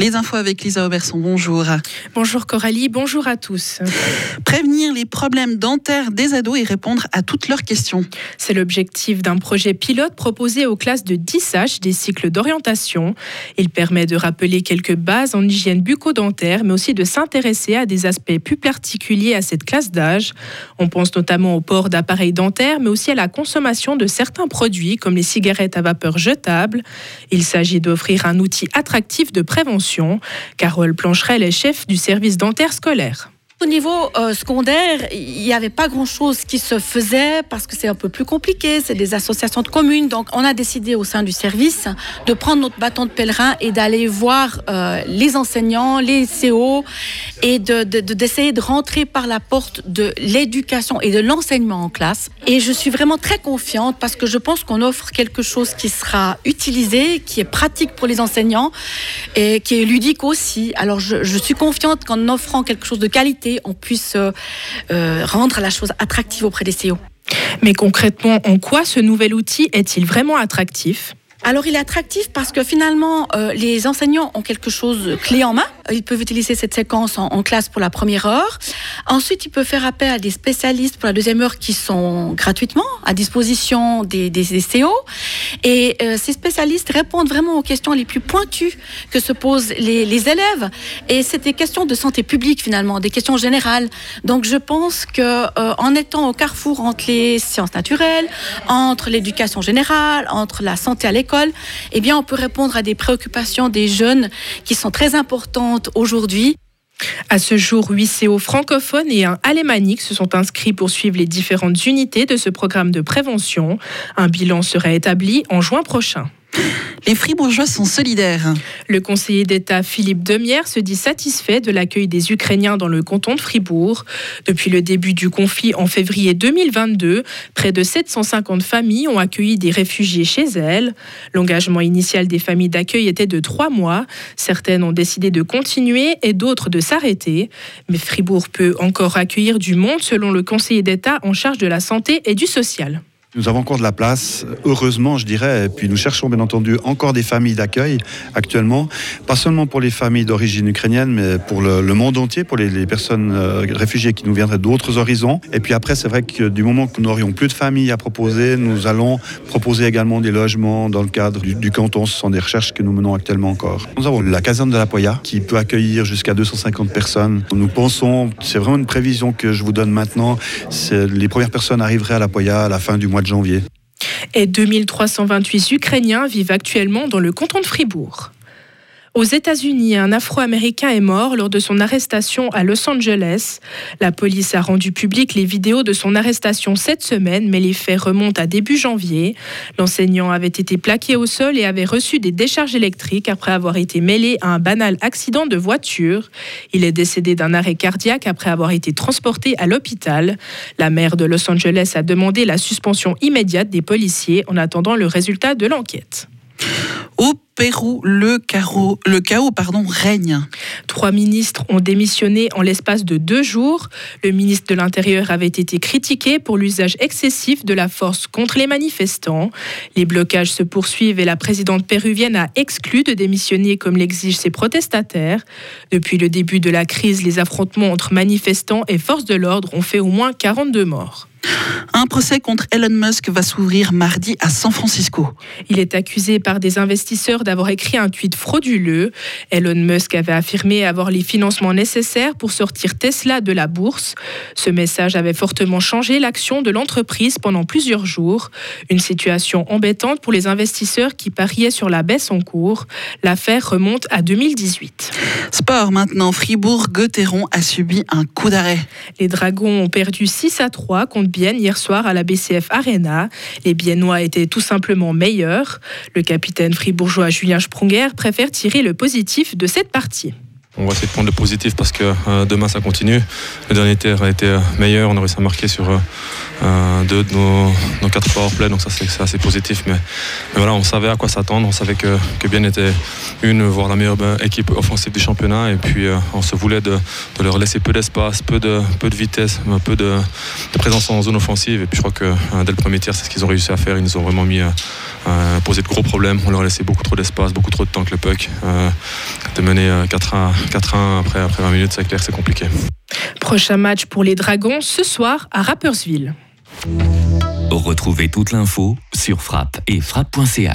Les infos avec Lisa Auberson, bonjour. Bonjour Coralie, bonjour à tous. Prévenir les problèmes dentaires des ados et répondre à toutes leurs questions. C'est l'objectif d'un projet pilote proposé aux classes de 10H des cycles d'orientation. Il permet de rappeler quelques bases en hygiène bucco-dentaire, mais aussi de s'intéresser à des aspects plus particuliers à cette classe d'âge. On pense notamment au port d'appareils dentaires, mais aussi à la consommation de certains produits comme les cigarettes à vapeur jetables. Il s'agit d'offrir un outil attractif de prévention. Carole Plancherel est chef du service dentaire scolaire. Au niveau euh, secondaire, il n'y avait pas grand-chose qui se faisait parce que c'est un peu plus compliqué, c'est des associations de communes. Donc on a décidé au sein du service de prendre notre bâton de pèlerin et d'aller voir euh, les enseignants, les CO et d'essayer de, de, de, rentrer par la porte de l'éducation et de l'enseignement en classe. Et je suis vraiment très confiante parce que je pense qu'on offre quelque chose qui sera utilisé, qui est pratique pour les enseignants et qui est ludique aussi. Alors je, je suis confiante qu'en offrant quelque chose de qualité, on puisse euh, euh, rendre la chose attractive auprès des CEO. Mais concrètement, en quoi ce nouvel outil est-il vraiment attractif? Alors il est attractif parce que finalement euh, les enseignants ont quelque chose clé en main. Ils peuvent utiliser cette séquence en, classe pour la première heure. Ensuite, ils peuvent faire appel à des spécialistes pour la deuxième heure qui sont gratuitement à disposition des, des, CO. Et euh, ces spécialistes répondent vraiment aux questions les plus pointues que se posent les, élèves. Et c'est des questions de santé publique finalement, des questions générales. Donc je pense que euh, en étant au carrefour entre les sciences naturelles, entre l'éducation générale, entre la santé à l'école, eh bien, on peut répondre à des préoccupations des jeunes qui sont très importantes aujourd'hui. À ce jour, 8 CO francophones et un alémanique se sont inscrits pour suivre les différentes unités de ce programme de prévention. Un bilan sera établi en juin prochain. Les Fribourgeois sont solidaires. Le conseiller d'État Philippe Demière se dit satisfait de l'accueil des Ukrainiens dans le canton de Fribourg. Depuis le début du conflit en février 2022, près de 750 familles ont accueilli des réfugiés chez elles. L'engagement initial des familles d'accueil était de trois mois. Certaines ont décidé de continuer et d'autres de s'arrêter. Mais Fribourg peut encore accueillir du monde selon le conseiller d'État en charge de la santé et du social. Nous avons encore de la place, heureusement, je dirais. Et puis nous cherchons bien entendu encore des familles d'accueil actuellement, pas seulement pour les familles d'origine ukrainienne, mais pour le, monde entier, pour les, personnes euh, réfugiées qui nous viendraient d'autres horizons. Et puis après, c'est vrai que du moment que nous n'aurions plus de familles à proposer, nous allons proposer également des logements dans le cadre du, canton. Ce sont des recherches que nous menons actuellement encore. Nous avons la caserne de la Poya qui peut accueillir jusqu'à 250 personnes. Nous pensons, c'est vraiment une prévision que je vous donne maintenant, les premières personnes arriveraient à la Poya à la fin du mois de janvier. Et 2328 Ukrainiens vivent actuellement dans le canton de Fribourg. Aux États-Unis, un Afro-Américain est mort lors de son arrestation à Los Angeles. La police a rendu public les vidéos de son arrestation cette semaine, mais les faits remontent à début janvier. L'enseignant avait été plaqué au sol et avait reçu des décharges électriques après avoir été mêlé à un banal accident de voiture. Il est décédé d'un arrêt cardiaque après avoir été transporté à l'hôpital. La maire de Los Angeles a demandé la suspension immédiate des policiers en attendant le résultat de l'enquête. Pérou, le, chaos, le chaos pardon, règne. Trois ministres ont démissionné en l'espace de deux jours. Le ministre de l'Intérieur avait été critiqué pour l'usage excessif de la force contre les manifestants. Les blocages se poursuivent et la présidente péruvienne a exclu de démissionner comme l'exigent ses protestataires. Depuis le début de la crise, les affrontements entre manifestants et forces de l'ordre ont fait au moins 42 morts. Un procès contre Elon Musk va s'ouvrir mardi à San Francisco. Il est accusé par des investisseurs d'avoir écrit un tweet frauduleux. Elon Musk avait affirmé avoir les financements nécessaires pour sortir Tesla de la bourse. Ce message avait fortement changé l'action de l'entreprise pendant plusieurs jours. Une situation embêtante pour les investisseurs qui pariaient sur la baisse en cours. L'affaire remonte à 2018. Sport maintenant, Fribourg-Gotteron a subi un coup d'arrêt. Les Dragons ont perdu 6 à 3 contre Bienne hier soir à la BCF Arena. Les Biennois étaient tout simplement meilleurs. Le capitaine fribourgeois Julien Sprunger préfère tirer le positif de cette partie. On va essayer de prendre le positif parce que euh, demain ça continue. Le dernier terre a été euh, meilleur, on a réussi à marquer sur euh, deux de nos, quatre powerplay, donc ça c'est assez positif. Mais, voilà, on savait à quoi s'attendre, on savait que, Bien était une, voire la meilleure équipe offensive du championnat, et puis on se voulait de, leur laisser peu d'espace, peu de, peu de vitesse, peu de, présence en zone offensive. Et puis je crois que dès le premier tiers, c'est ce qu'ils ont réussi à faire. Ils nous ont vraiment mis posé de gros problèmes. On leur a laissé beaucoup trop d'espace, beaucoup trop de temps que le puck. de mener 4-1 après, après 20 minutes, c'est clair, c'est compliqué. Prochain match pour les Dragons ce soir à Rappersville. Retrouvez toute l'info sur frappe et frappe.ch.